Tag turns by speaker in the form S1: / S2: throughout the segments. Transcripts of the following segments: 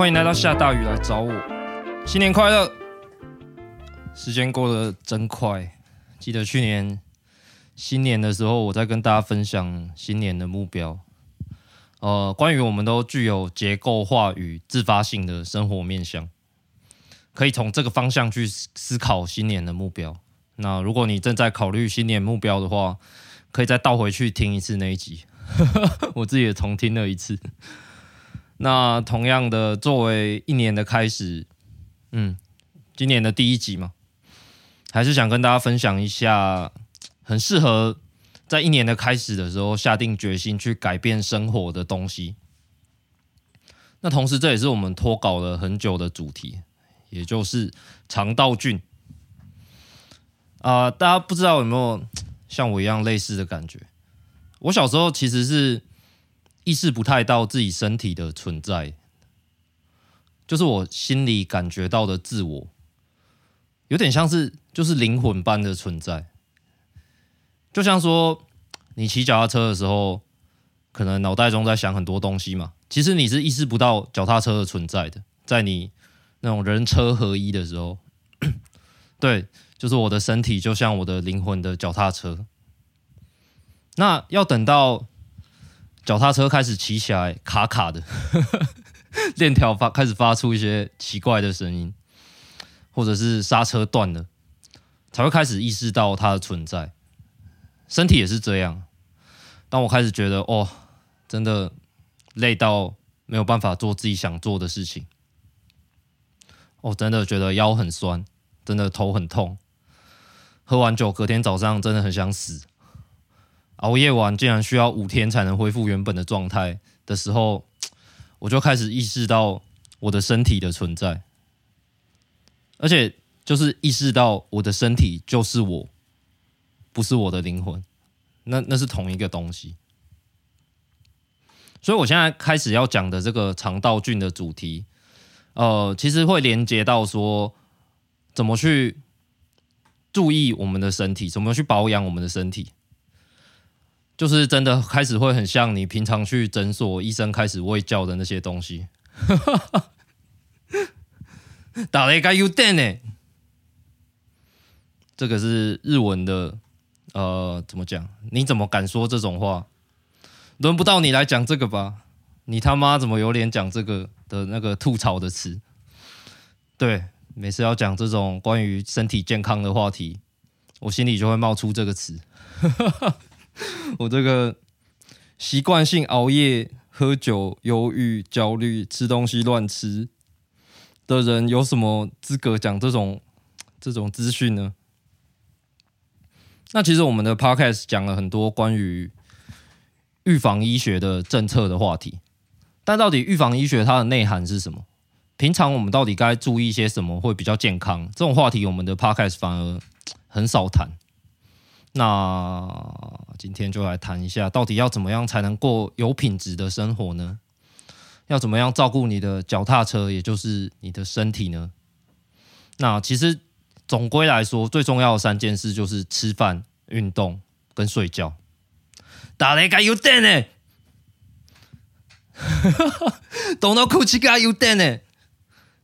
S1: 欢迎来到下大雨来找我，新年快乐！时间过得真快，记得去年新年的时候，我在跟大家分享新年的目标。呃，关于我们都具有结构化与自发性的生活面向，可以从这个方向去思考新年的目标。那如果你正在考虑新年目标的话，可以再倒回去听一次那一集，我自己也重听了一次。那同样的，作为一年的开始，嗯，今年的第一集嘛，还是想跟大家分享一下，很适合在一年的开始的时候下定决心去改变生活的东西。那同时，这也是我们拖稿了很久的主题，也就是肠道菌。啊、大家不知道有没有像我一样类似的感觉？我小时候其实是意识不太到自己身体的存在，就是我心里感觉到的自我，有点像是就是灵魂般的存在。就像说，你骑脚踏车的时候，可能脑袋中在想很多东西嘛，其实你是意识不到脚踏车的存在的，在你那种人车合一的时候，对。就是我的身体就像我的灵魂的脚踏车，那要等到脚踏车开始骑起来卡卡的，链条发开始发出一些奇怪的声音，或者是刹车断了，才会开始意识到它的存在。身体也是这样，当我开始觉得哦，真的累到没有办法做自己想做的事情，哦，真的觉得腰很酸，真的头很痛。喝完酒，隔天早上真的很想死。熬夜完，竟然需要五天才能恢复原本的状态的时候，我就开始意识到我的身体的存在，而且就是意识到我的身体就是我，不是我的灵魂，那那是同一个东西。所以我现在开始要讲的这个肠道菌的主题，呃，其实会连接到说怎么去。注意我们的身体，怎么去保养我们的身体，就是真的开始会很像你平常去诊所，医生开始喂教的那些东西。打雷该有电呢？这个是日文的，呃，怎么讲？你怎么敢说这种话？轮不到你来讲这个吧？你他妈怎么有脸讲这个的那个吐槽的词？对。每次要讲这种关于身体健康的话题，我心里就会冒出这个词。我这个习惯性熬夜、喝酒、忧郁、焦虑、吃东西乱吃的人，有什么资格讲这种这种资讯呢？那其实我们的 podcast 讲了很多关于预防医学的政策的话题，但到底预防医学它的内涵是什么？平常我们到底该注意些什么会比较健康？这种话题我们的 podcast 反而很少谈。那今天就来谈一下，到底要怎么样才能过有品质的生活呢？要怎么样照顾你的脚踏车，也就是你的身体呢？那其实总归来说，最重要的三件事就是吃饭、运动跟睡觉。打雷该有电呢？懂到哭泣该有电呢？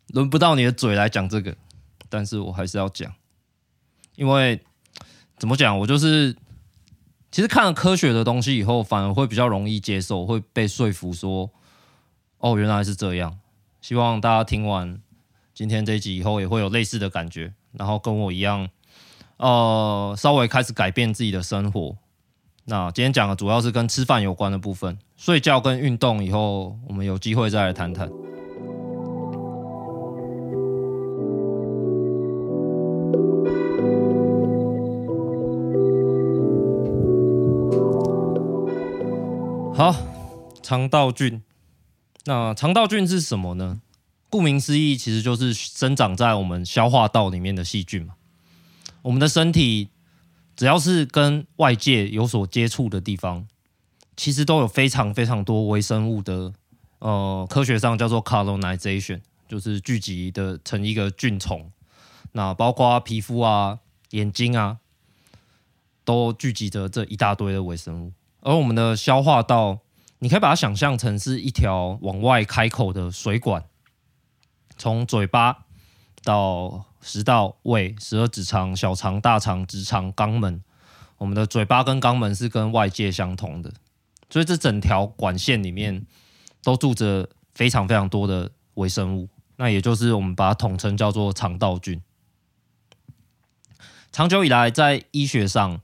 S1: 轮不到你的嘴来讲这个，但是我还是要讲，因为怎么讲，我就是其实看了科学的东西以后，反而会比较容易接受，会被说服说，哦，原来是这样。希望大家听完今天这一集以后，也会有类似的感觉，然后跟我一样，呃，稍微开始改变自己的生活。那今天讲的主要是跟吃饭有关的部分，睡觉跟运动以后，我们有机会再来谈谈。好，肠道菌。那肠道菌是什么呢？顾名思义，其实就是生长在我们消化道里面的细菌嘛。我们的身体只要是跟外界有所接触的地方，其实都有非常非常多微生物的，呃，科学上叫做 colonization，就是聚集的成一个菌丛。那包括皮肤啊、眼睛啊，都聚集着这一大堆的微生物。而我们的消化道，你可以把它想象成是一条往外开口的水管，从嘴巴到食道、胃、十二指肠、小肠、大肠、直肠、肛门，我们的嘴巴跟肛门是跟外界相通的，所以这整条管线里面都住着非常非常多的微生物，那也就是我们把它统称叫做肠道菌。长久以来，在医学上，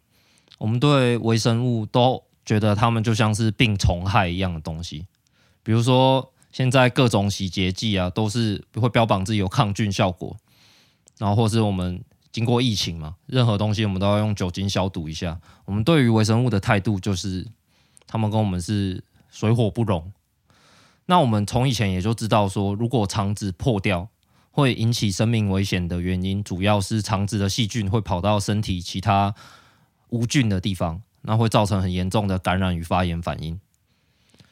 S1: 我们对微生物都觉得它们就像是病虫害一样的东西。比如说，现在各种洗洁剂啊，都是会标榜自己有抗菌效果。然后，或是我们经过疫情嘛，任何东西我们都要用酒精消毒一下。我们对于微生物的态度就是，他们跟我们是水火不容。那我们从以前也就知道说，如果肠子破掉，会引起生命危险的原因，主要是肠子的细菌会跑到身体其他无菌的地方，那会造成很严重的感染与发炎反应。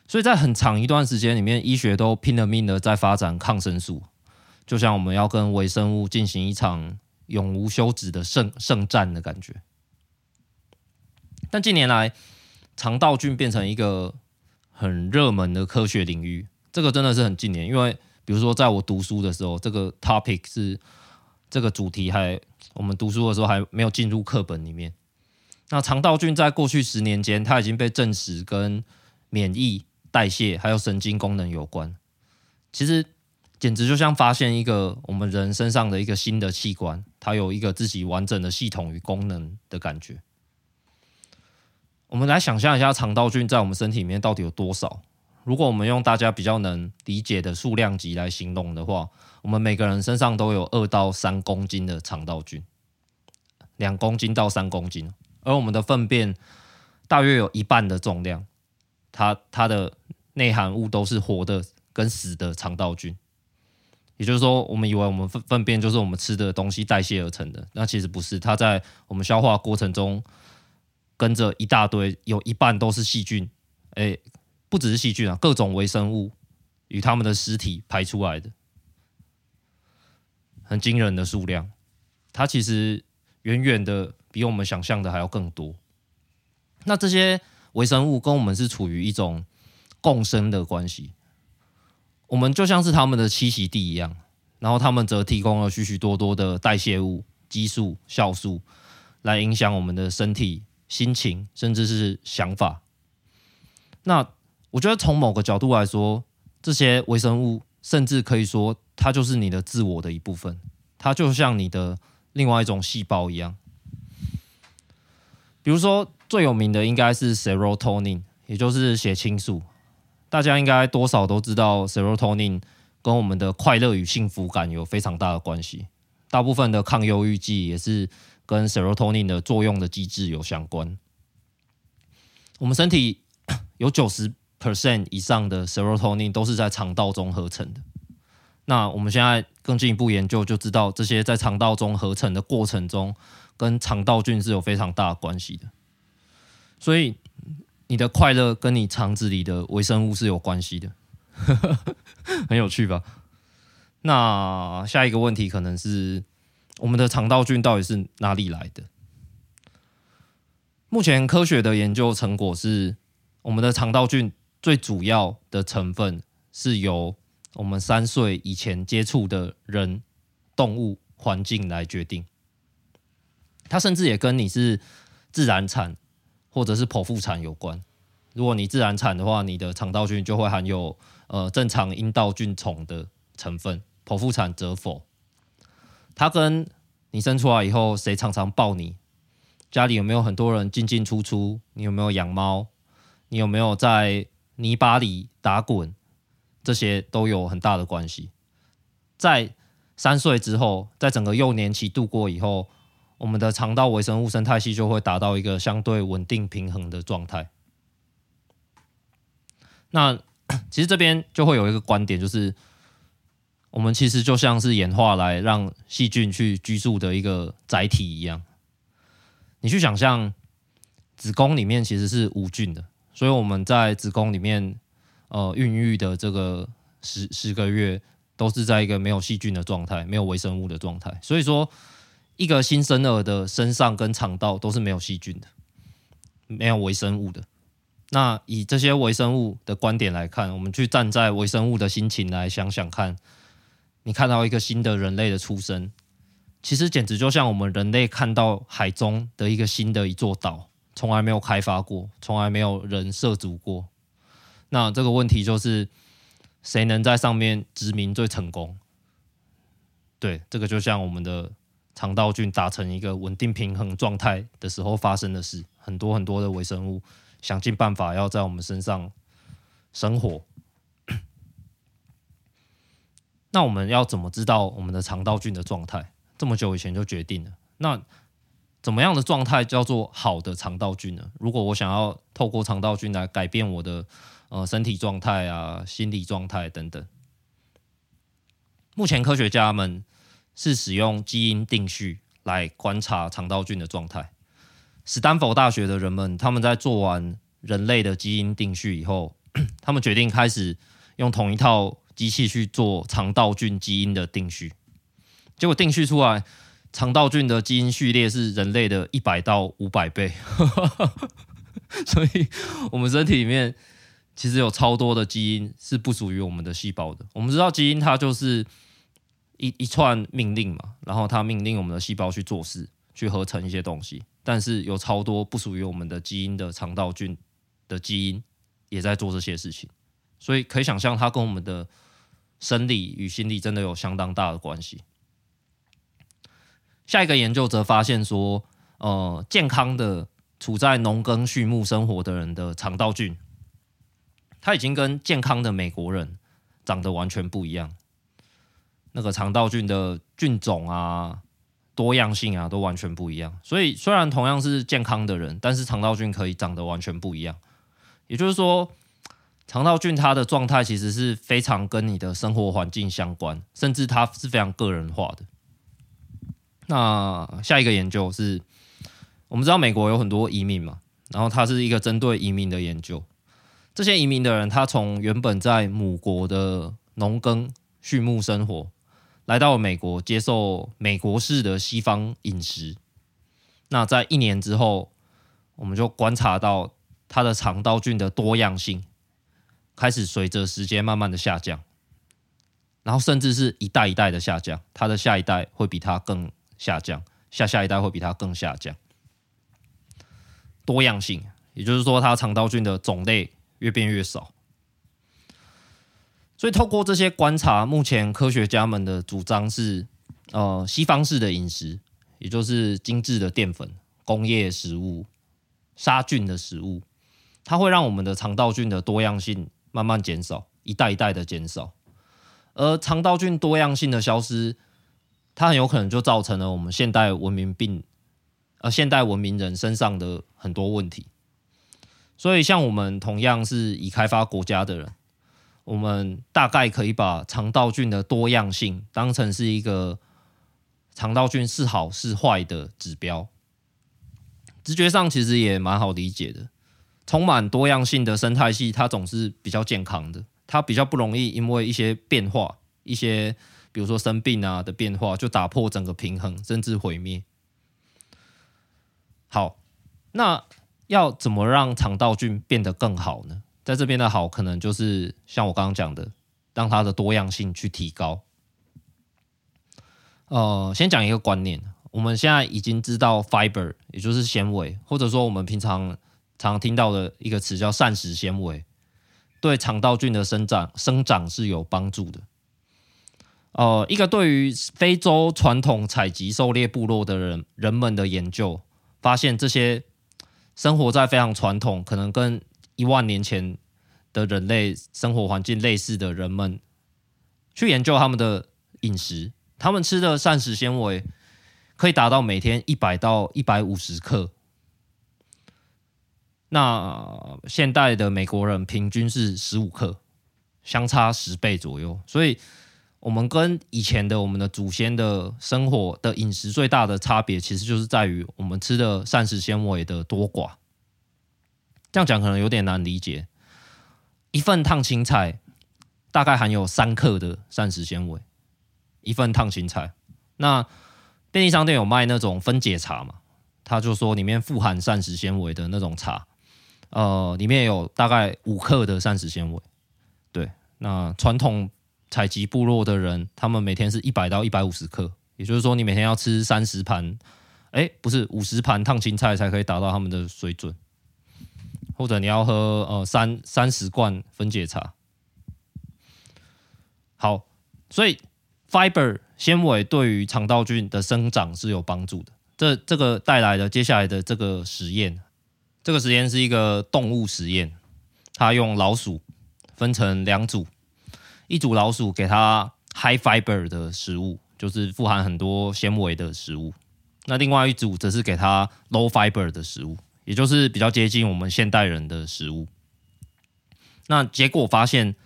S1: 所以在很长一段时间里面，医学都拼了命的在发展抗生素，就像我们要跟微生物进行一场永无休止的圣圣战的感觉。但近年来，肠道菌变成一个很热门的科学领域，这个真的是很近年，因为。比如说，在我读书的时候，这个 topic 是这个主题还我们读书的时候还没有进入课本里面。那肠道菌在过去十年间，它已经被证实跟免疫、代谢还有神经功能有关。其实简直就像发现一个我们人身上的一个新的器官，它有一个自己完整的系统与功能的感觉。我们来想象一下，肠道菌在我们身体里面到底有多少？如果我们用大家比较能理解的数量级来形容的话，我们每个人身上都有二到三公斤的肠道菌，两公斤到三公斤，而我们的粪便大约有一半的重量，它它的内含物都是活的跟死的肠道菌。也就是说，我们以为我们粪粪便就是我们吃的东西代谢而成的，那其实不是，它在我们消化过程中跟着一大堆，有一半都是细菌，哎。不只是细菌啊，各种微生物与它们的尸体排出来的，很惊人的数量。它其实远远的比我们想象的还要更多。那这些微生物跟我们是处于一种共生的关系，我们就像是它们的栖息地一样，然后它们则提供了许许多多的代谢物、激素、酵素，来影响我们的身体、心情，甚至是想法。那我觉得从某个角度来说，这些微生物甚至可以说，它就是你的自我的一部分，它就像你的另外一种细胞一样。比如说最有名的应该是 serotonin，也就是血清素。大家应该多少都知道，serotonin 跟我们的快乐与幸福感有非常大的关系。大部分的抗忧郁剂也是跟 serotonin 的作用的机制有相关。我们身体有九十 percent 以上的 serotonin 都是在肠道中合成的。那我们现在更进一步研究，就知道这些在肠道中合成的过程中，跟肠道菌是有非常大的关系的。所以你的快乐跟你肠子里的微生物是有关系的，很有趣吧？那下一个问题可能是，我们的肠道菌到底是哪里来的？目前科学的研究成果是，我们的肠道菌。最主要的成分是由我们三岁以前接触的人、动物、环境来决定。它甚至也跟你是自然产或者是剖腹产有关。如果你自然产的话，你的肠道菌就会含有呃正常阴道菌丛的成分；剖腹产则否。它跟你生出来以后谁常常抱你，家里有没有很多人进进出出，你有没有养猫，你有没有在泥巴里打滚，这些都有很大的关系。在三岁之后，在整个幼年期度过以后，我们的肠道微生物生态系就会达到一个相对稳定平衡的状态。那 其实这边就会有一个观点，就是我们其实就像是演化来让细菌去居住的一个载体一样。你去想象，子宫里面其实是无菌的。所以我们在子宫里面，呃，孕育的这个十十个月，都是在一个没有细菌的状态，没有微生物的状态。所以说，一个新生儿的身上跟肠道都是没有细菌的，没有微生物的。那以这些微生物的观点来看，我们去站在微生物的心情来想想看，你看到一个新的人类的出生，其实简直就像我们人类看到海中的一个新的一座岛，从来没有开发过，从来没有人涉足过。那这个问题就是，谁能在上面殖民最成功？对，这个就像我们的肠道菌达成一个稳定平衡状态的时候发生的事，很多很多的微生物想尽办法要在我们身上生活。那我们要怎么知道我们的肠道菌的状态？这么久以前就决定了。那怎么样的状态叫做好的肠道菌呢？如果我想要透过肠道菌来改变我的呃身体状态啊、心理状态等等，目前科学家们是使用基因定序来观察肠道菌的状态。史丹佛大学的人们他们在做完人类的基因定序以后，他们决定开始用同一套。机器去做肠道菌基因的定序，结果定序出来，肠道菌的基因序列是人类的一百到五百倍，所以我们身体里面其实有超多的基因是不属于我们的细胞的。我们知道基因它就是一一串命令嘛，然后它命令我们的细胞去做事，去合成一些东西，但是有超多不属于我们的基因的肠道菌的基因也在做这些事情，所以可以想象它跟我们的。生理与心理真的有相当大的关系。下一个研究则发现说，呃，健康的处在农耕畜牧生活的人的肠道菌，它已经跟健康的美国人长得完全不一样。那个肠道菌的菌种啊、多样性啊，都完全不一样。所以，虽然同样是健康的人，但是肠道菌可以长得完全不一样。也就是说，肠道菌它的状态其实是非常跟你的生活环境相关，甚至它是非常个人化的。那下一个研究是，我们知道美国有很多移民嘛，然后它是一个针对移民的研究。这些移民的人，他从原本在母国的农耕畜牧生活，来到美国，接受美国式的西方饮食。那在一年之后，我们就观察到他的肠道菌的多样性。开始随着时间慢慢的下降，然后甚至是一代一代的下降，它的下一代会比它更下降，下下一代会比它更下降。多样性，也就是说，它肠道菌的种类越变越少。所以，透过这些观察，目前科学家们的主张是，呃，西方式的饮食，也就是精致的淀粉、工业食物、杀菌的食物，它会让我们的肠道菌的多样性。慢慢减少，一代一代的减少，而肠道菌多样性的消失，它很有可能就造成了我们现代文明病，呃，现代文明人身上的很多问题。所以，像我们同样是已开发国家的人，我们大概可以把肠道菌的多样性当成是一个肠道菌是好是坏的指标。直觉上其实也蛮好理解的。充满多样性的生态系，它总是比较健康的，它比较不容易因为一些变化，一些比如说生病啊的变化，就打破整个平衡，甚至毁灭。好，那要怎么让肠道菌变得更好呢？在这边的好，可能就是像我刚刚讲的，让它的多样性去提高。呃，先讲一个观念，我们现在已经知道 fiber，也就是纤维，或者说我们平常。常听到的一个词叫膳食纤维，对肠道菌的生长生长是有帮助的。呃，一个对于非洲传统采集狩猎部落的人人们的研究发现，这些生活在非常传统，可能跟一万年前的人类生活环境类似的人们，去研究他们的饮食，他们吃的膳食纤维可以达到每天一百到一百五十克。那现代的美国人平均是十五克，相差十倍左右。所以，我们跟以前的我们的祖先的生活的饮食最大的差别，其实就是在于我们吃的膳食纤维的多寡。这样讲可能有点难理解。一份烫青菜大概含有三克的膳食纤维，一份烫青菜。那便利商店有卖那种分解茶嘛？他就说里面富含膳食纤维的那种茶。呃，里面有大概五克的膳食纤维，对。那传统采集部落的人，他们每天是一百到一百五十克，也就是说，你每天要吃三十盘，哎，不是五十盘烫青菜才可以达到他们的水准，或者你要喝呃三三十罐分解茶。好，所以 fiber 纤维对于肠道菌的生长是有帮助的。这这个带来的接下来的这个实验，这个实验是一个动物实验，它用老鼠分成两组。一组老鼠给它 high fiber 的食物，就是富含很多纤维的食物。那另外一组则是给它 low fiber 的食物，也就是比较接近我们现代人的食物。那结果发现，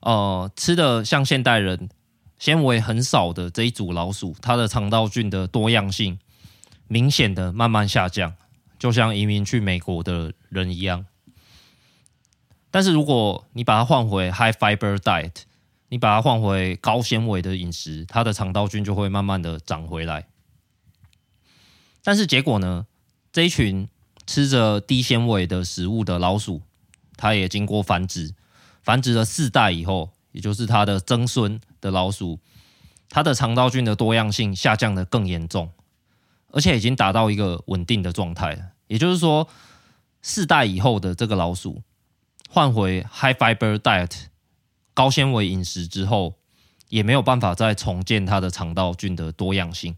S1: 呃，吃的像现代人纤维很少的这一组老鼠，它的肠道菌的多样性明显的慢慢下降，就像移民去美国的人一样。但是如果你把它换回 high fiber diet，你把它换回高纤维的饮食，它的肠道菌就会慢慢的长回来。但是结果呢？这一群吃着低纤维的食物的老鼠，它也经过繁殖，繁殖了四代以后，也就是它的曾孙的老鼠，它的肠道菌的多样性下降得更严重，而且已经达到一个稳定的状态。也就是说，四代以后的这个老鼠换回 high fiber diet。高纤维饮食之后，也没有办法再重建它的肠道菌的多样性。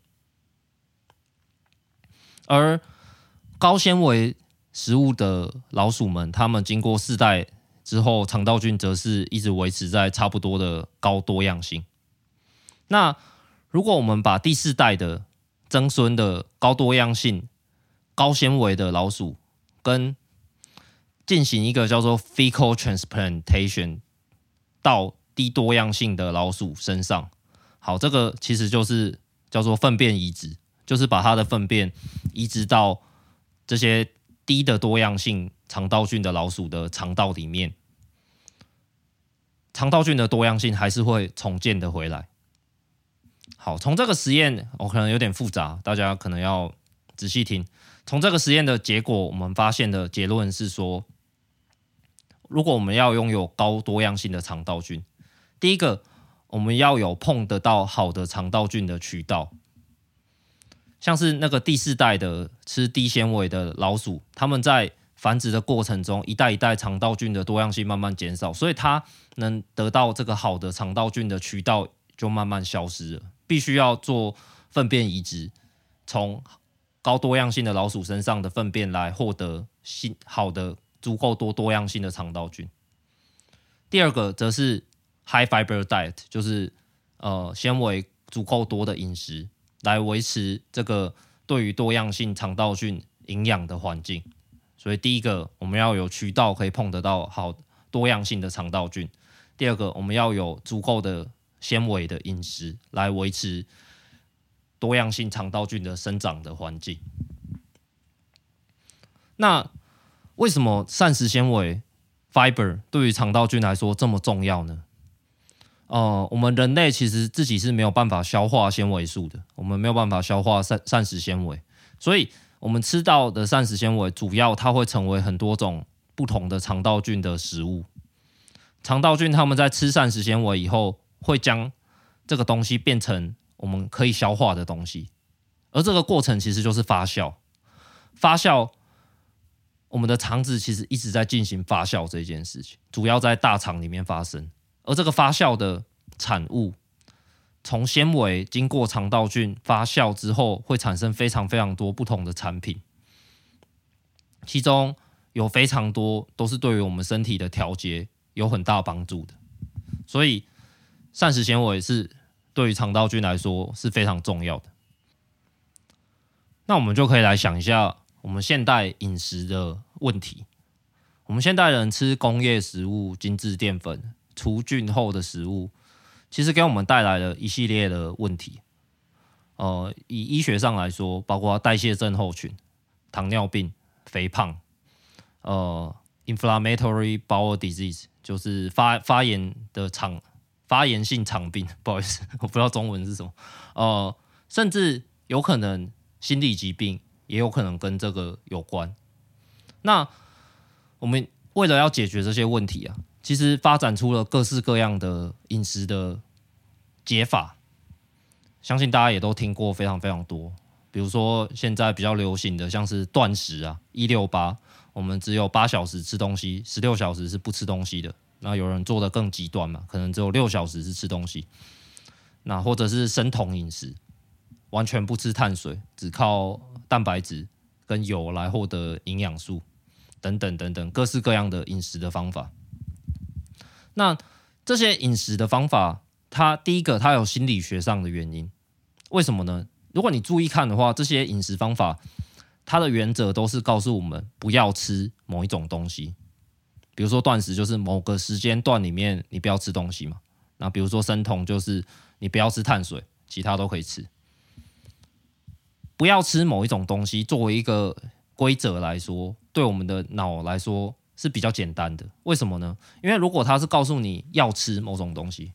S1: 而高纤维食物的老鼠们，它们经过四代之后，肠道菌则是一直维持在差不多的高多样性。那如果我们把第四代的曾孙的高多样性、高纤维的老鼠，跟进行一个叫做 fecal transplantation。到低多样性的老鼠身上，好，这个其实就是叫做粪便移植，就是把它的粪便移植到这些低的多样性肠道菌的老鼠的肠道里面，肠道菌的多样性还是会重建的回来。好，从这个实验，我可能有点复杂，大家可能要仔细听。从这个实验的结果，我们发现的结论是说。如果我们要拥有高多样性的肠道菌，第一个我们要有碰得到好的肠道菌的渠道，像是那个第四代的吃低纤维的老鼠，它们在繁殖的过程中，一代一代肠道菌的多样性慢慢减少，所以它能得到这个好的肠道菌的渠道就慢慢消失了，必须要做粪便移植，从高多样性的老鼠身上的粪便来获得新好的。足够多多样性的肠道菌。第二个则是 high fiber diet，就是呃纤维足够多的饮食，来维持这个对于多样性肠道菌营养的环境。所以第一个我们要有渠道可以碰得到好多样性的肠道菌。第二个我们要有足够的纤维的饮食来维持多样性肠道菌的生长的环境。那为什么膳食纤维 （fiber） 对于肠道菌来说这么重要呢？呃，我们人类其实自己是没有办法消化纤维素的，我们没有办法消化膳膳食纤维，所以我们吃到的膳食纤维主要它会成为很多种不同的肠道菌的食物。肠道菌它们在吃膳食纤维以后，会将这个东西变成我们可以消化的东西，而这个过程其实就是发酵，发酵。我们的肠子其实一直在进行发酵这件事情，主要在大肠里面发生。而这个发酵的产物，从纤维经过肠道菌发酵之后，会产生非常非常多不同的产品，其中有非常多都是对于我们身体的调节有很大帮助的。所以，膳食纤维是对于肠道菌来说是非常重要的。那我们就可以来想一下。我们现代饮食的问题，我们现代人吃工业食物、精致淀粉、除菌后的食物，其实给我们带来了一系列的问题。呃，以医学上来说，包括代谢症候群、糖尿病、肥胖，呃，inflammatory bowel disease，就是发发炎的肠发炎性肠病，不好意思，我不知道中文是什么。呃，甚至有可能心理疾病。也有可能跟这个有关。那我们为了要解决这些问题啊，其实发展出了各式各样的饮食的解法，相信大家也都听过非常非常多。比如说现在比较流行的，像是断食啊，一六八，我们只有八小时吃东西，十六小时是不吃东西的。那有人做的更极端嘛，可能只有六小时是吃东西。那或者是生酮饮食，完全不吃碳水，只靠蛋白质跟油来获得营养素，等等等等，各式各样的饮食的方法。那这些饮食的方法，它第一个它有心理学上的原因，为什么呢？如果你注意看的话，这些饮食方法，它的原则都是告诉我们不要吃某一种东西，比如说断食就是某个时间段里面你不要吃东西嘛。那比如说生酮就是你不要吃碳水，其他都可以吃。不要吃某一种东西作为一个规则来说，对我们的脑来说是比较简单的。为什么呢？因为如果他是告诉你要吃某种东西，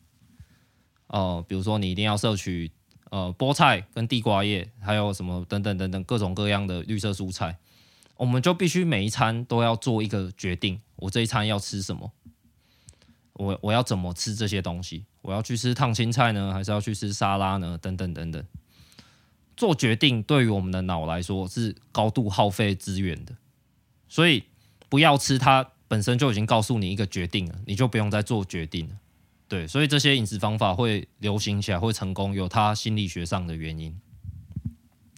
S1: 呃，比如说你一定要摄取。呃，菠菜跟地瓜叶，还有什么等等等等各种各样的绿色蔬菜，我们就必须每一餐都要做一个决定。我这一餐要吃什么？我我要怎么吃这些东西？我要去吃烫青菜呢，还是要去吃沙拉呢？等等等等。做决定对于我们的脑来说是高度耗费资源的，所以不要吃，它本身就已经告诉你一个决定了，你就不用再做决定了。对，所以这些饮食方法会流行起来，会成功，有它心理学上的原因。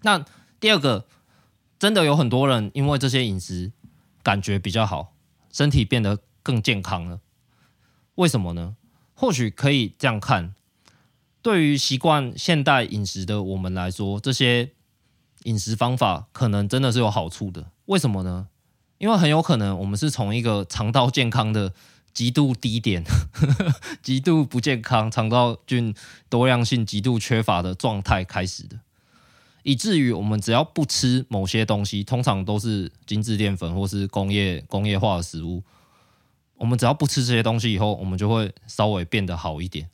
S1: 那第二个，真的有很多人因为这些饮食感觉比较好，身体变得更健康了。为什么呢？或许可以这样看：对于习惯现代饮食的我们来说，这些饮食方法可能真的是有好处的。为什么呢？因为很有可能我们是从一个肠道健康的。极度低点，极度不健康，肠道菌多样性极度缺乏的状态开始的，以至于我们只要不吃某些东西，通常都是精致淀粉或是工业工业化的食物，我们只要不吃这些东西以后，我们就会稍微变得好一点。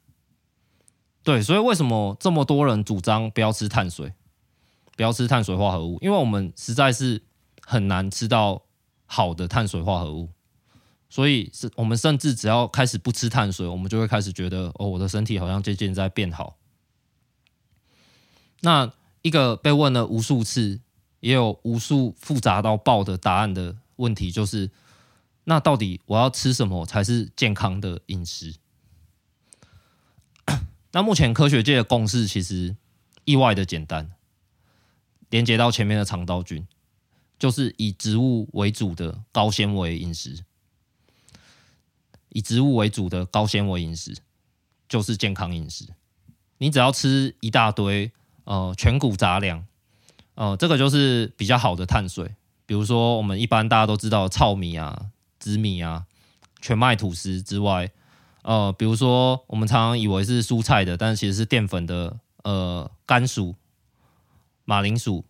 S1: 对，所以为什么这么多人主张不要吃碳水，不要吃碳水化合物？因为我们实在是很难吃到好的碳水化合物。所以是我们甚至只要开始不吃碳水，我们就会开始觉得哦，我的身体好像渐渐在变好。那一个被问了无数次，也有无数复杂到爆的答案的问题，就是那到底我要吃什么才是健康的饮食？那目前科学界的共识其实意外的简单，连接到前面的肠道菌，就是以植物为主的高纤维饮食。以植物为主的高纤维饮食就是健康饮食。你只要吃一大堆呃全谷杂粮，呃，这个就是比较好的碳水。比如说我们一般大家都知道糙米啊、紫米啊、全麦吐司之外，呃，比如说我们常常以为是蔬菜的，但其实是淀粉的，呃，甘薯、马铃薯、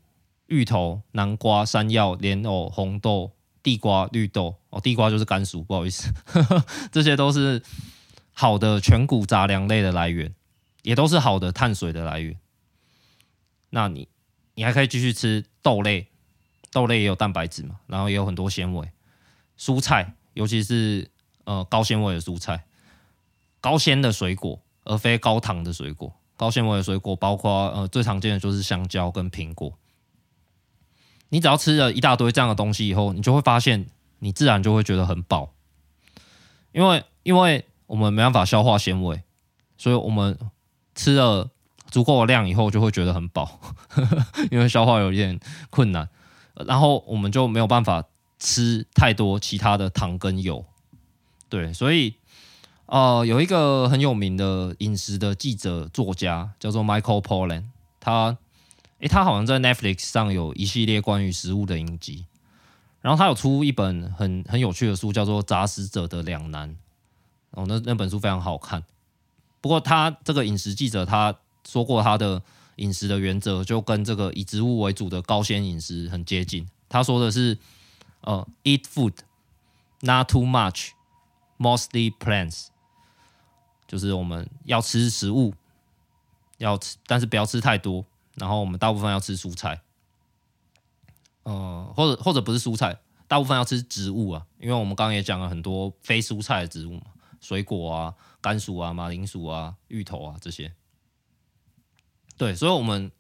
S1: 芋头、南瓜、山药、莲藕、红豆。地瓜、绿豆哦，地瓜就是甘薯，不好意思，这些都是好的全谷杂粮类的来源，也都是好的碳水的来源。那你你还可以继续吃豆类，豆类也有蛋白质嘛，然后也有很多纤维。蔬菜，尤其是呃高纤维的蔬菜，高纤的水果，而非高糖的水果。高纤维的水果包括呃最常见的就是香蕉跟苹果。你只要吃了一大堆这样的东西以后，你就会发现，你自然就会觉得很饱，因为因为我们没办法消化纤维，所以我们吃了足够的量以后，就会觉得很饱，因为消化有一点困难，然后我们就没有办法吃太多其他的糖跟油，对，所以呃，有一个很有名的饮食的记者作家叫做 Michael Pollan，他。诶，他好像在 Netflix 上有一系列关于食物的影集，然后他有出一本很很有趣的书，叫做《杂食者的两难》。哦，那那本书非常好看。不过他这个饮食记者他说过，他的饮食的原则就跟这个以植物为主的高纤饮食很接近。他说的是，呃，eat food, not too much, mostly plants，就是我们要吃食物，要吃，但是不要吃太多。然后我们大部分要吃蔬菜，呃，或者或者不是蔬菜，大部分要吃植物啊，因为我们刚刚也讲了很多非蔬菜的植物嘛，水果啊、甘薯啊、马铃薯啊、芋头啊这些。对，所以，我们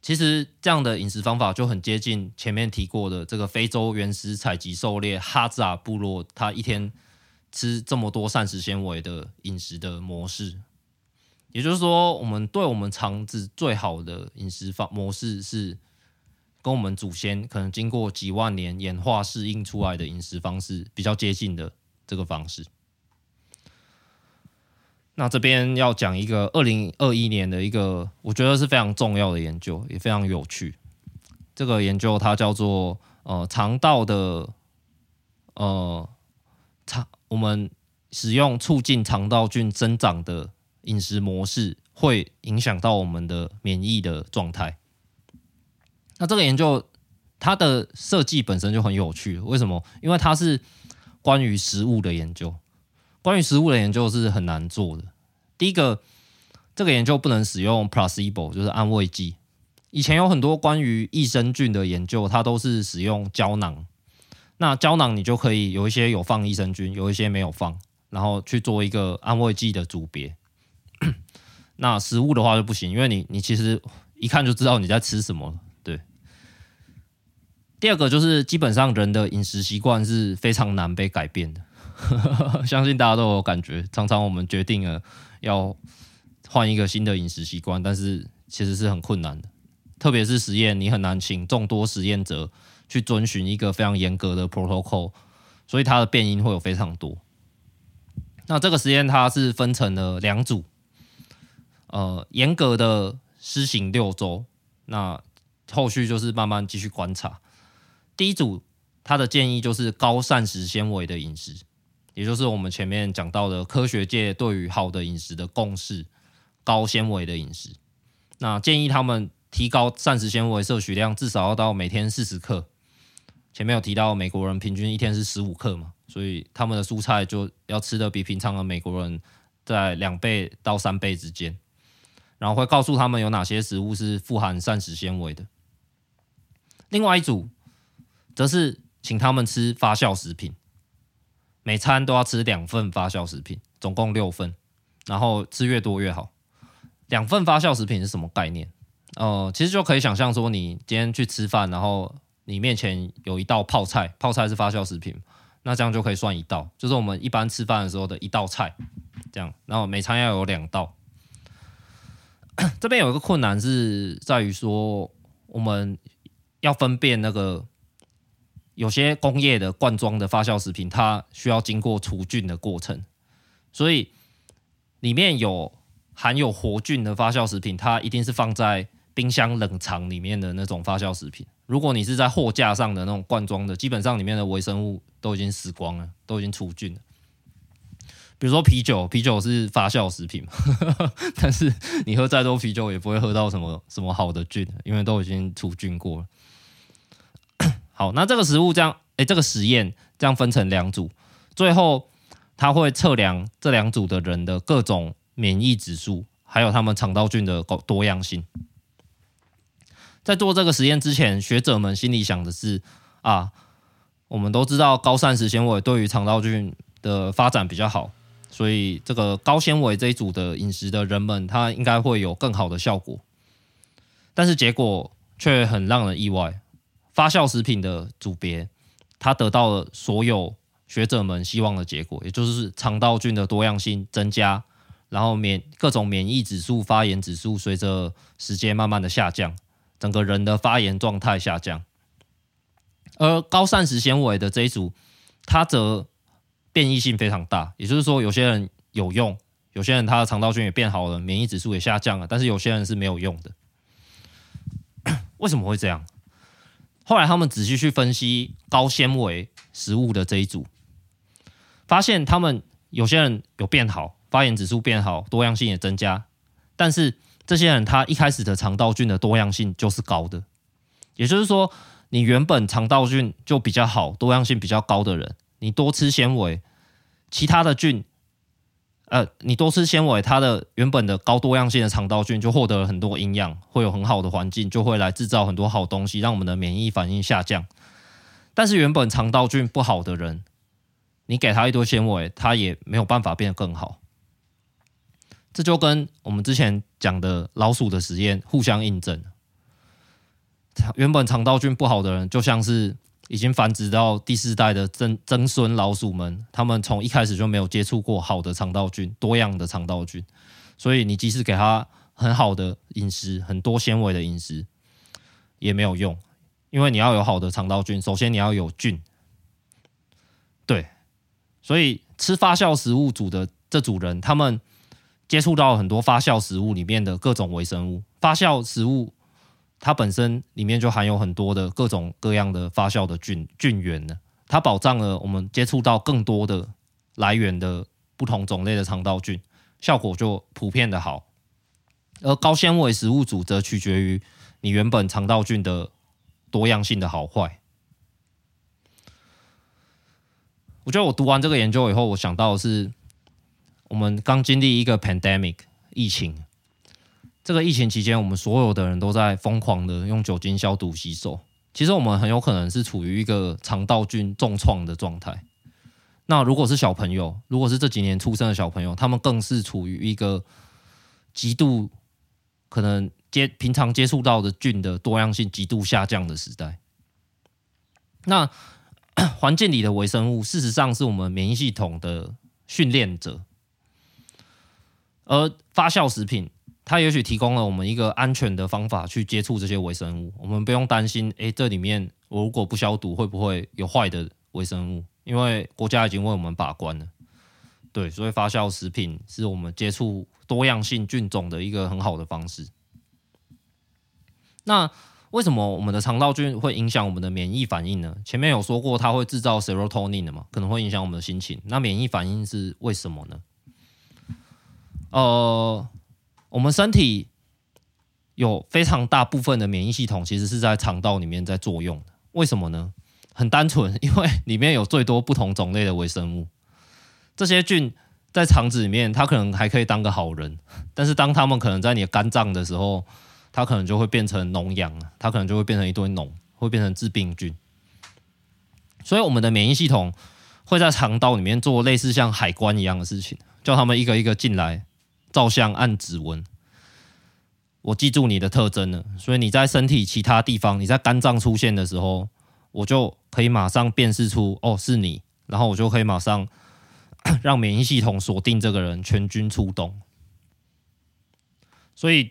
S1: 其实这样的饮食方法就很接近前面提过的这个非洲原始采集狩猎哈扎部落，他一天吃这么多膳食纤维的饮食的模式。也就是说，我们对我们肠子最好的饮食方模式是跟我们祖先可能经过几万年演化适应出来的饮食方式比较接近的这个方式。那这边要讲一个二零二一年的一个我觉得是非常重要的研究，也非常有趣。这个研究它叫做呃肠道的呃肠，我们使用促进肠道菌增长的。饮食模式会影响到我们的免疫的状态。那这个研究它的设计本身就很有趣，为什么？因为它是关于食物的研究。关于食物的研究是很难做的。第一个，这个研究不能使用 placebo，就是安慰剂。以前有很多关于益生菌的研究，它都是使用胶囊。那胶囊你就可以有一些有放益生菌，有一些没有放，然后去做一个安慰剂的组别。那食物的话就不行，因为你你其实一看就知道你在吃什么。对。第二个就是基本上人的饮食习惯是非常难被改变的，相信大家都有感觉。常常我们决定了要换一个新的饮食习惯，但是其实是很困难的。特别是实验，你很难请众多实验者去遵循一个非常严格的 protocol，所以它的变因会有非常多。那这个实验它是分成了两组。呃，严格的施行六周，那后续就是慢慢继续观察。第一组他的建议就是高膳食纤维的饮食，也就是我们前面讲到的科学界对于好的饮食的共识，高纤维的饮食。那建议他们提高膳食纤维摄取量，至少要到每天四十克。前面有提到美国人平均一天是十五克嘛，所以他们的蔬菜就要吃的比平常的美国人在两倍到三倍之间。然后会告诉他们有哪些食物是富含膳食纤维的。另外一组则是请他们吃发酵食品，每餐都要吃两份发酵食品，总共六份，然后吃越多越好。两份发酵食品是什么概念？呃，其实就可以想象说，你今天去吃饭，然后你面前有一道泡菜，泡菜是发酵食品，那这样就可以算一道，就是我们一般吃饭的时候的一道菜，这样，然后每餐要有两道。这边有一个困难是在于说，我们要分辨那个有些工业的罐装的发酵食品，它需要经过除菌的过程，所以里面有含有活菌的发酵食品，它一定是放在冰箱冷藏里面的那种发酵食品。如果你是在货架上的那种罐装的，基本上里面的微生物都已经死光了，都已经除菌了。比如说啤酒，啤酒是发酵食品，但是你喝再多啤酒也不会喝到什么什么好的菌，因为都已经除菌过了。好，那这个食物这样，哎，这个实验这样分成两组，最后他会测量这两组的人的各种免疫指数，还有他们肠道菌的多样性。在做这个实验之前，学者们心里想的是啊，我们都知道高膳食纤维对于肠道菌的发展比较好。所以，这个高纤维这一组的饮食的人们，他应该会有更好的效果。但是结果却很让人意外，发酵食品的组别，它得到了所有学者们希望的结果，也就是肠道菌的多样性增加，然后免各种免疫指数、发炎指数随着时间慢慢的下降，整个人的发炎状态下降。而高膳食纤维的这一组，它则变异性非常大，也就是说，有些人有用，有些人他的肠道菌也变好了，免疫指数也下降了，但是有些人是没有用的。为什么会这样？后来他们仔细去分析高纤维食物的这一组，发现他们有些人有变好，发炎指数变好，多样性也增加，但是这些人他一开始的肠道菌的多样性就是高的，也就是说，你原本肠道菌就比较好，多样性比较高的人。你多吃纤维，其他的菌，呃，你多吃纤维，它的原本的高多样性的肠道菌就获得了很多营养，会有很好的环境，就会来制造很多好东西，让我们的免疫反应下降。但是原本肠道菌不好的人，你给他一堆纤维，他也没有办法变得更好。这就跟我们之前讲的老鼠的实验互相印证。原本肠道菌不好的人，就像是已经繁殖到第四代的曾曾孙老鼠们，他们从一开始就没有接触过好的肠道菌、多样的肠道菌，所以你即使给它很好的饮食、很多纤维的饮食，也没有用，因为你要有好的肠道菌，首先你要有菌。对，所以吃发酵食物组的这组人，他们接触到很多发酵食物里面的各种微生物，发酵食物。它本身里面就含有很多的各种各样的发酵的菌菌源呢，它保障了我们接触到更多的来源的不同种类的肠道菌，效果就普遍的好。而高纤维食物组则取决于你原本肠道菌的多样性的好坏。我觉得我读完这个研究以后，我想到的是我们刚经历一个 pandemic 疫情。这个疫情期间，我们所有的人都在疯狂的用酒精消毒洗手。其实我们很有可能是处于一个肠道菌重创的状态。那如果是小朋友，如果是这几年出生的小朋友，他们更是处于一个极度可能接平常接触到的菌的多样性极度下降的时代。那环境里的微生物，事实上是我们免疫系统的训练者，而发酵食品。它也许提供了我们一个安全的方法去接触这些微生物，我们不用担心，诶，这里面我如果不消毒会不会有坏的微生物？因为国家已经为我们把关了。对，所以发酵食品是我们接触多样性菌种的一个很好的方式。那为什么我们的肠道菌会影响我们的免疫反应呢？前面有说过，它会制造 serotonin 的嘛，可能会影响我们的心情。那免疫反应是为什么呢？呃。我们身体有非常大部分的免疫系统，其实是在肠道里面在作用的。为什么呢？很单纯，因为里面有最多不同种类的微生物。这些菌在肠子里面，它可能还可以当个好人，但是当它们可能在你的肝脏的时候，它可能就会变成脓疡，它可能就会变成一堆脓，会变成致病菌。所以，我们的免疫系统会在肠道里面做类似像海关一样的事情，叫他们一个一个进来。照相按指纹，我记住你的特征了，所以你在身体其他地方，你在肝脏出现的时候，我就可以马上辨识出哦是你，然后我就可以马上 让免疫系统锁定这个人，全军出动。所以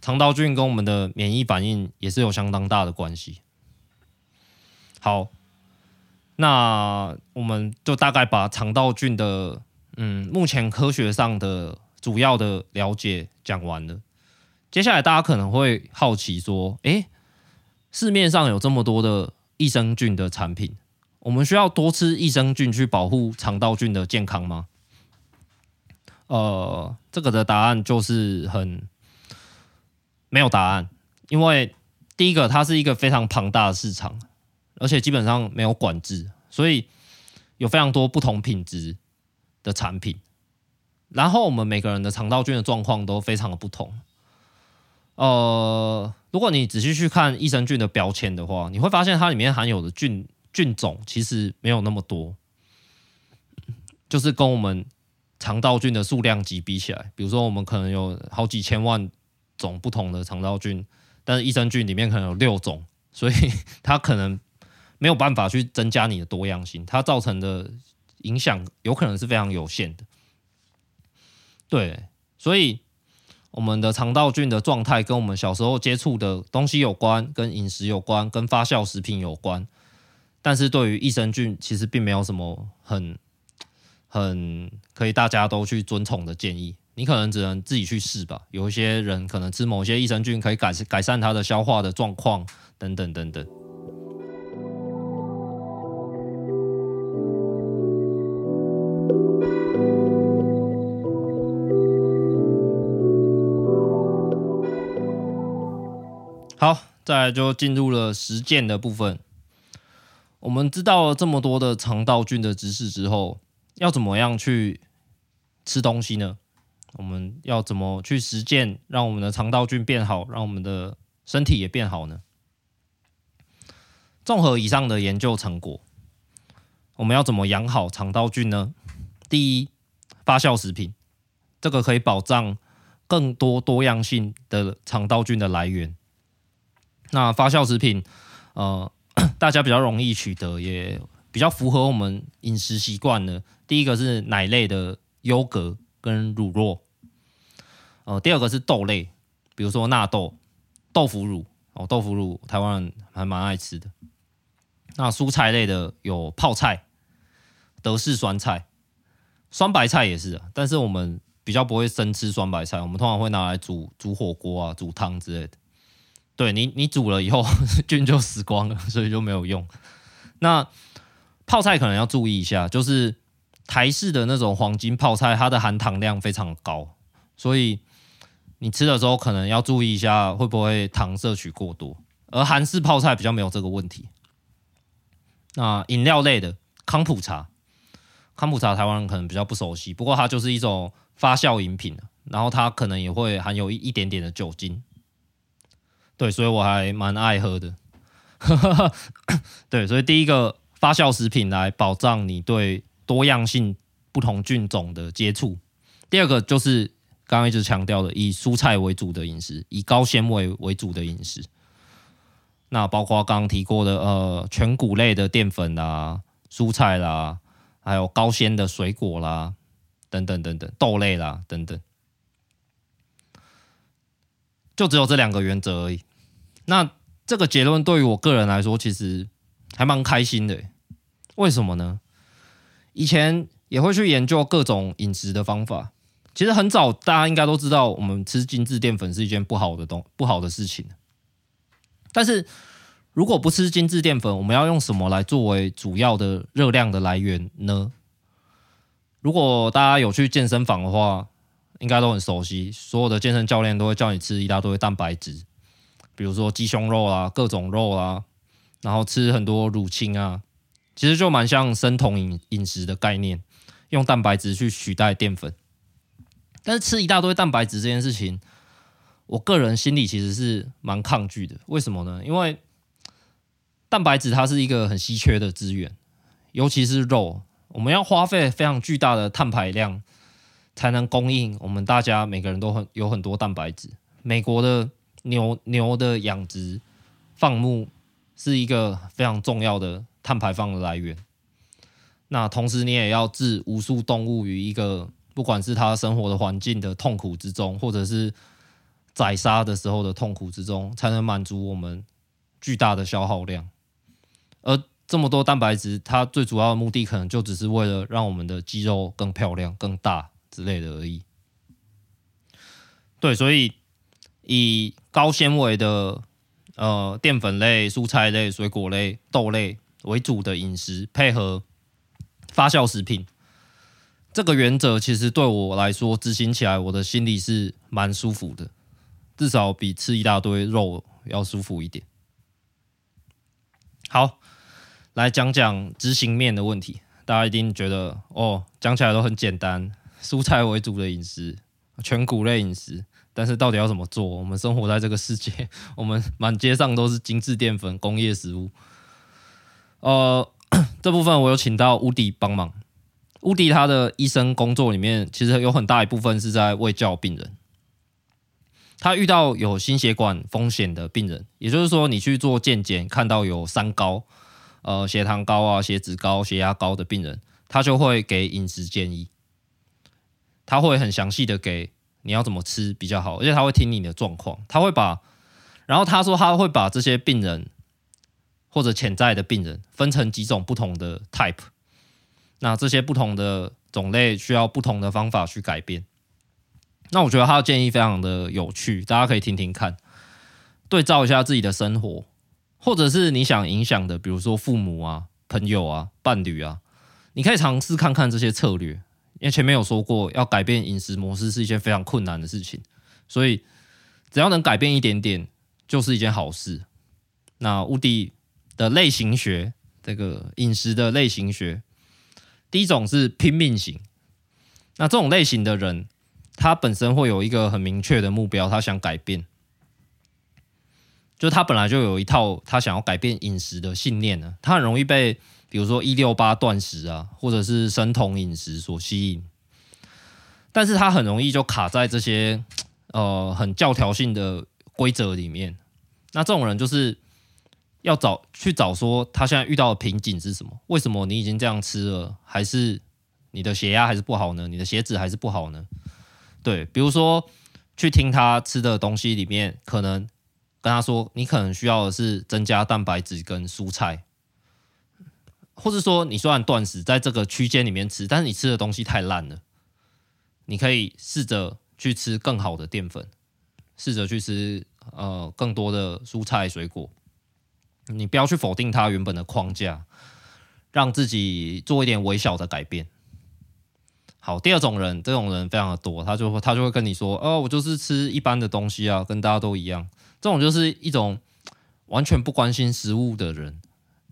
S1: 肠道菌跟我们的免疫反应也是有相当大的关系。好，那我们就大概把肠道菌的嗯，目前科学上的。主要的了解讲完了，接下来大家可能会好奇说：“诶，市面上有这么多的益生菌的产品，我们需要多吃益生菌去保护肠道菌的健康吗？”呃，这个的答案就是很没有答案，因为第一个，它是一个非常庞大的市场，而且基本上没有管制，所以有非常多不同品质的产品。然后我们每个人的肠道菌的状况都非常的不同。呃，如果你仔细去看益生菌的标签的话，你会发现它里面含有的菌菌种其实没有那么多，就是跟我们肠道菌的数量级比起来，比如说我们可能有好几千万种不同的肠道菌，但是益生菌里面可能有六种，所以它可能没有办法去增加你的多样性，它造成的影响有可能是非常有限的。对，所以我们的肠道菌的状态跟我们小时候接触的东西有关，跟饮食有关，跟发酵食品有关。但是对于益生菌，其实并没有什么很很可以大家都去遵从的建议。你可能只能自己去试吧。有一些人可能吃某些益生菌可以改改善他的消化的状况，等等等等。好，再来就进入了实践的部分。我们知道了这么多的肠道菌的知识之后，要怎么样去吃东西呢？我们要怎么去实践，让我们的肠道菌变好，让我们的身体也变好呢？综合以上的研究成果，我们要怎么养好肠道菌呢？第一，发酵食品，这个可以保障更多多样性的肠道菌的来源。那发酵食品，呃，大家比较容易取得，也比较符合我们饮食习惯的。第一个是奶类的优格跟乳酪，呃，第二个是豆类，比如说纳豆、豆腐乳哦，豆腐乳台湾人还蛮爱吃的。那蔬菜类的有泡菜、德式酸菜、酸白菜也是啊，但是我们比较不会生吃酸白菜，我们通常会拿来煮煮火锅啊、煮汤之类的。对你，你煮了以后菌就死光了，所以就没有用。那泡菜可能要注意一下，就是台式的那种黄金泡菜，它的含糖量非常高，所以你吃的时候可能要注意一下，会不会糖摄取过多。而韩式泡菜比较没有这个问题。那饮料类的康普茶，康普茶台湾人可能比较不熟悉，不过它就是一种发酵饮品，然后它可能也会含有一一点点的酒精。对，所以我还蛮爱喝的。对，所以第一个发酵食品来保障你对多样性不同菌种的接触。第二个就是刚刚一直强调的，以蔬菜为主的饮食，以高纤维为主的饮食。那包括刚刚提过的呃全谷类的淀粉啦、蔬菜啦，还有高纤的水果啦，等等等等，豆类啦等等，就只有这两个原则而已。那这个结论对于我个人来说，其实还蛮开心的。为什么呢？以前也会去研究各种饮食的方法。其实很早，大家应该都知道，我们吃精致淀粉是一件不好的东不好的事情。但是，如果不吃精致淀粉，我们要用什么来作为主要的热量的来源呢？如果大家有去健身房的话，应该都很熟悉，所有的健身教练都会叫你吃一大堆蛋白质。比如说鸡胸肉啊，各种肉啊，然后吃很多乳清啊，其实就蛮像生酮饮饮食的概念，用蛋白质去取代淀粉。但是吃一大堆蛋白质这件事情，我个人心里其实是蛮抗拒的。为什么呢？因为蛋白质它是一个很稀缺的资源，尤其是肉，我们要花费非常巨大的碳排量，才能供应我们大家每个人都很有很多蛋白质。美国的。牛牛的养殖放牧是一个非常重要的碳排放的来源。那同时，你也要置无数动物于一个不管是它生活的环境的痛苦之中，或者是宰杀的时候的痛苦之中，才能满足我们巨大的消耗量。而这么多蛋白质，它最主要的目的可能就只是为了让我们的肌肉更漂亮、更大之类的而已。对，所以。以高纤维的呃淀粉类、蔬菜类、水果类、豆类为主的饮食，配合发酵食品，这个原则其实对我来说执行起来，我的心里是蛮舒服的，至少比吃一大堆肉要舒服一点。好，来讲讲执行面的问题，大家一定觉得哦，讲起来都很简单，蔬菜为主的饮食，全谷类饮食。但是到底要怎么做？我们生活在这个世界，我们满街上都是精致淀粉、工业食物。呃，这部分我有请到乌迪帮忙。乌迪他的医生工作里面，其实有很大一部分是在卫教病人。他遇到有心血管风险的病人，也就是说，你去做健检看到有三高，呃，血糖高啊、血脂高、血压高的病人，他就会给饮食建议。他会很详细的给。你要怎么吃比较好？而且他会听你的状况，他会把，然后他说他会把这些病人或者潜在的病人分成几种不同的 type，那这些不同的种类需要不同的方法去改变。那我觉得他的建议非常的有趣，大家可以听听看，对照一下自己的生活，或者是你想影响的，比如说父母啊、朋友啊、伴侣啊，你可以尝试看看这些策略。因为前面有说过，要改变饮食模式是一件非常困难的事情，所以只要能改变一点点，就是一件好事。那乌迪的类型学，这个饮食的类型学，第一种是拼命型。那这种类型的人，他本身会有一个很明确的目标，他想改变。就他本来就有一套他想要改变饮食的信念呢，他很容易被比如说一六八断食啊，或者是生酮饮食所吸引，但是他很容易就卡在这些 呃很教条性的规则里面。那这种人就是要找去找说他现在遇到的瓶颈是什么？为什么你已经这样吃了，还是你的血压还是不好呢？你的血脂还是不好呢？对，比如说去听他吃的东西里面可能。跟他说，你可能需要的是增加蛋白质跟蔬菜，或者说你虽然断食在这个区间里面吃，但是你吃的东西太烂了，你可以试着去吃更好的淀粉，试着去吃呃更多的蔬菜水果，你不要去否定它原本的框架，让自己做一点微小的改变。好，第二种人，这种人非常的多，他就会他就会跟你说，哦，我就是吃一般的东西啊，跟大家都一样。这种就是一种完全不关心食物的人，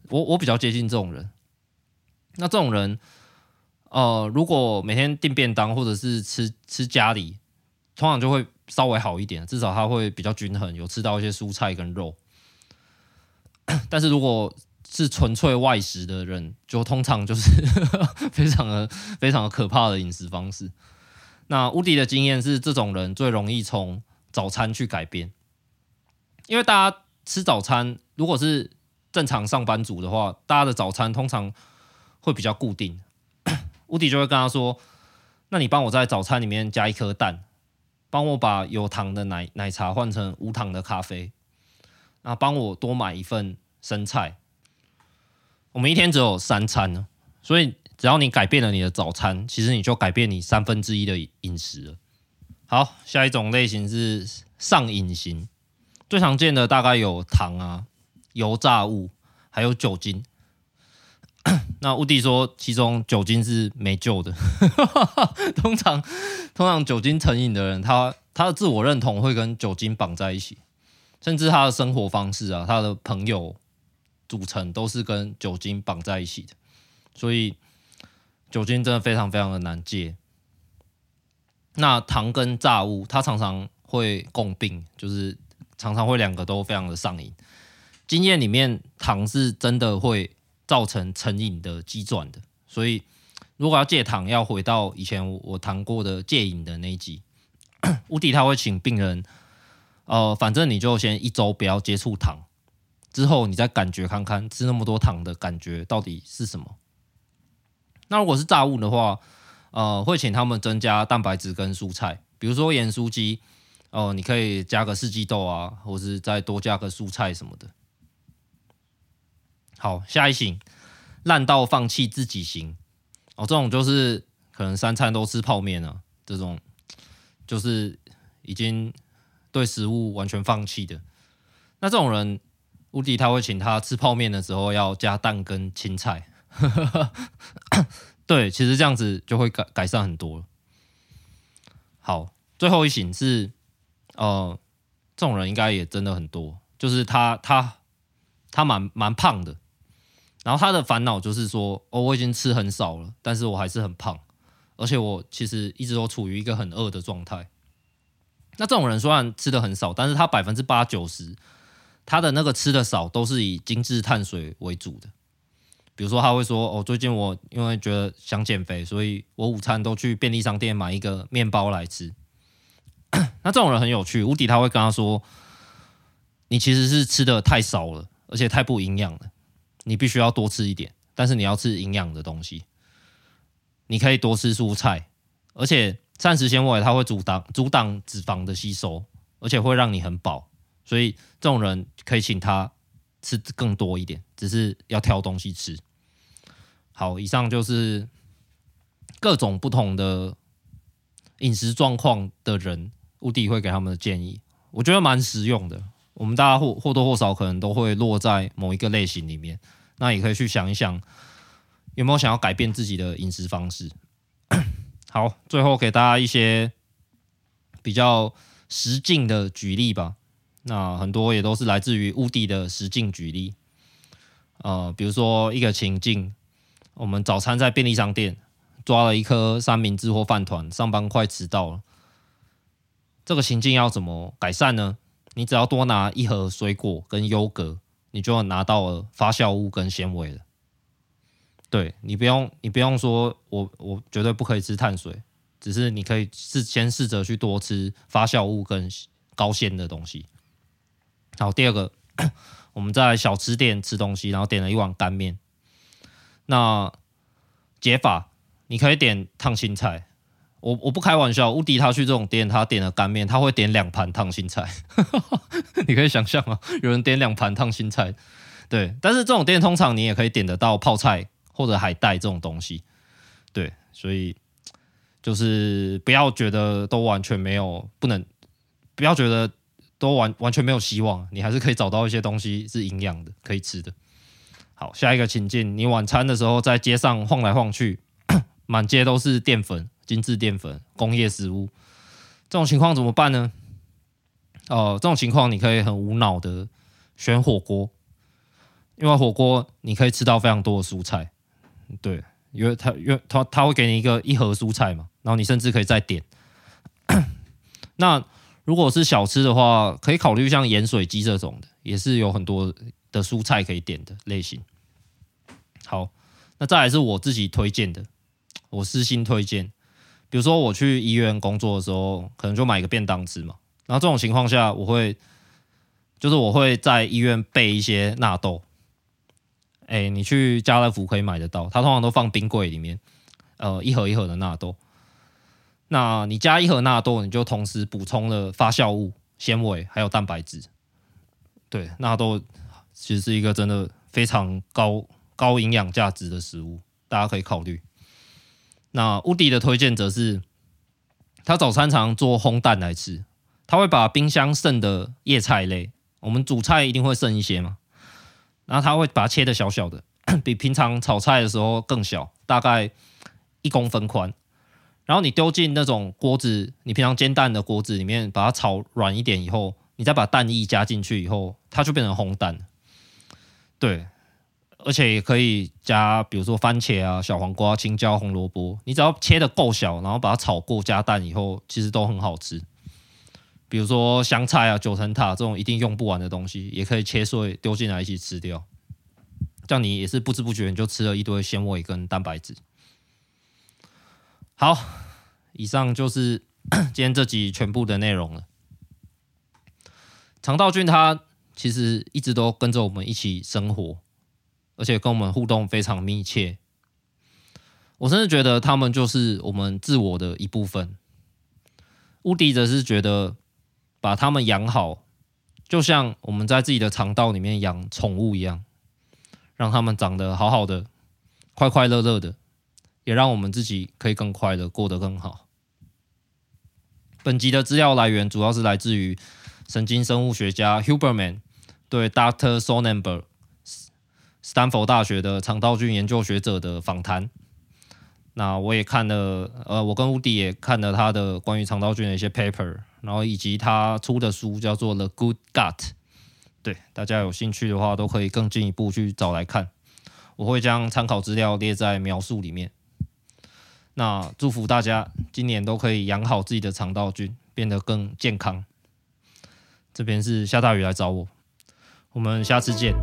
S1: 我我比较接近这种人。那这种人，呃，如果每天订便当或者是吃吃家里，通常就会稍微好一点，至少他会比较均衡，有吃到一些蔬菜跟肉。但是如果是纯粹外食的人，就通常就是 非常的非常的可怕的饮食方式。那乌迪的经验是，这种人最容易从早餐去改变。因为大家吃早餐，如果是正常上班族的话，大家的早餐通常会比较固定。乌迪就会跟他说：“那你帮我在早餐里面加一颗蛋，帮我把有糖的奶奶茶换成无糖的咖啡，然后帮我多买一份生菜。我们一天只有三餐呢，所以只要你改变了你的早餐，其实你就改变你三分之一的饮食了。”好，下一种类型是上瘾型。最常见的大概有糖啊、油炸物，还有酒精。那乌迪说，其中酒精是没救的。通常，通常酒精成瘾的人，他他的自我认同会跟酒精绑在一起，甚至他的生活方式啊，他的朋友组成都是跟酒精绑在一起的。所以，酒精真的非常非常的难戒。那糖跟炸物，它常常会共病，就是。常常会两个都非常的上瘾，经验里面糖是真的会造成成瘾的机转的，所以如果要戒糖，要回到以前我谈过的戒瘾的那一集，乌迪他会请病人，呃，反正你就先一周不要接触糖，之后你再感觉看看吃那么多糖的感觉到底是什么。那如果是炸物的话，呃，会请他们增加蛋白质跟蔬菜，比如说盐酥鸡。哦，你可以加个四季豆啊，或是再多加个蔬菜什么的。好，下一型，烂到放弃自己型。哦，这种就是可能三餐都吃泡面了，这种就是已经对食物完全放弃的。那这种人，乌迪他会请他吃泡面的时候要加蛋跟青菜。对，其实这样子就会改改善很多了。好，最后一型是。呃，这种人应该也真的很多，就是他他他蛮蛮胖的，然后他的烦恼就是说，哦，我已经吃很少了，但是我还是很胖，而且我其实一直都处于一个很饿的状态。那这种人虽然吃的很少，但是他百分之八九十，他的那个吃的少都是以精致碳水为主的。比如说他会说，哦，最近我因为觉得想减肥，所以我午餐都去便利商店买一个面包来吃。那这种人很有趣，无敌他会跟他说：“你其实是吃的太少了，而且太不营养了，你必须要多吃一点。但是你要吃营养的东西，你可以多吃蔬菜，而且膳食纤维它会阻挡阻挡脂肪的吸收，而且会让你很饱。所以这种人可以请他吃更多一点，只是要挑东西吃。好，以上就是各种不同的饮食状况的人。”乌迪会给他们的建议，我觉得蛮实用的。我们大家或或多或少可能都会落在某一个类型里面，那也可以去想一想，有没有想要改变自己的饮食方式。好，最后给大家一些比较实境的举例吧。那很多也都是来自于乌迪的实境举例。呃，比如说一个情境，我们早餐在便利商店抓了一颗三明治或饭团，上班快迟到了。这个情境要怎么改善呢？你只要多拿一盒水果跟优格，你就拿到了发酵物跟纤维了。对，你不用，你不用说我我绝对不可以吃碳水，只是你可以试先试着去多吃发酵物跟高纤的东西。好，第二个，我们在小吃店吃东西，然后点了一碗干面。那解法，你可以点烫青菜。我我不开玩笑，乌迪他去这种店，他点了干面，他会点两盘烫青菜。你可以想象吗？有人点两盘烫青菜，对。但是这种店通常你也可以点得到泡菜或者海带这种东西，对。所以就是不要觉得都完全没有不能，不要觉得都完完全没有希望，你还是可以找到一些东西是营养的，可以吃的。好，下一个情境，你晚餐的时候在街上晃来晃去，满街都是淀粉。精致淀粉、工业食物，这种情况怎么办呢？哦、这种情况你可以很无脑的选火锅，因为火锅你可以吃到非常多的蔬菜，对，因为它因为它它会给你一个一盒蔬菜嘛，然后你甚至可以再点。那如果是小吃的话，可以考虑像盐水鸡这种的，也是有很多的蔬菜可以点的类型。好，那再来是我自己推荐的，我私心推荐。比如说我去医院工作的时候，可能就买一个便当吃嘛。然后这种情况下，我会就是我会在医院备一些纳豆。哎，你去家乐福可以买得到，它通常都放冰柜里面，呃，一盒一盒的纳豆。那你加一盒纳豆，你就同时补充了发酵物、纤维还有蛋白质。对，纳豆其实是一个真的非常高高营养价值的食物，大家可以考虑。那乌迪的推荐则是，他早餐常做烘蛋来吃，他会把冰箱剩的叶菜类，我们煮菜一定会剩一些嘛，然后他会把它切的小小的，比平常炒菜的时候更小，大概一公分宽，然后你丢进那种锅子，你平常煎蛋的锅子里面，把它炒软一点以后，你再把蛋液加进去以后，它就变成烘蛋，对。而且也可以加，比如说番茄啊、小黄瓜、青椒、红萝卜，你只要切得够小，然后把它炒过，加蛋以后，其实都很好吃。比如说香菜啊、九层塔这种一定用不完的东西，也可以切碎丢进来一起吃掉。这样你也是不知不觉你就吃了一堆纤维跟蛋白质。好，以上就是 今天这集全部的内容了。肠道菌它其实一直都跟着我们一起生活。而且跟我们互动非常密切，我甚至觉得他们就是我们自我的一部分。乌迪则是觉得把他们养好，就像我们在自己的肠道里面养宠物一样，让他们长得好好的、快快乐乐的，也让我们自己可以更快乐、过得更好。本集的资料来源主要是来自于神经生物学家 Huberman 对 Dr. Sonnenberg。斯坦福大学的肠道菌研究学者的访谈，那我也看了，呃，我跟乌迪也看了他的关于肠道菌的一些 paper，然后以及他出的书叫做《The Good Gut》，对，大家有兴趣的话都可以更进一步去找来看，我会将参考资料列在描述里面。那祝福大家今年都可以养好自己的肠道菌，变得更健康。这边是下大雨来找我，我们下次见。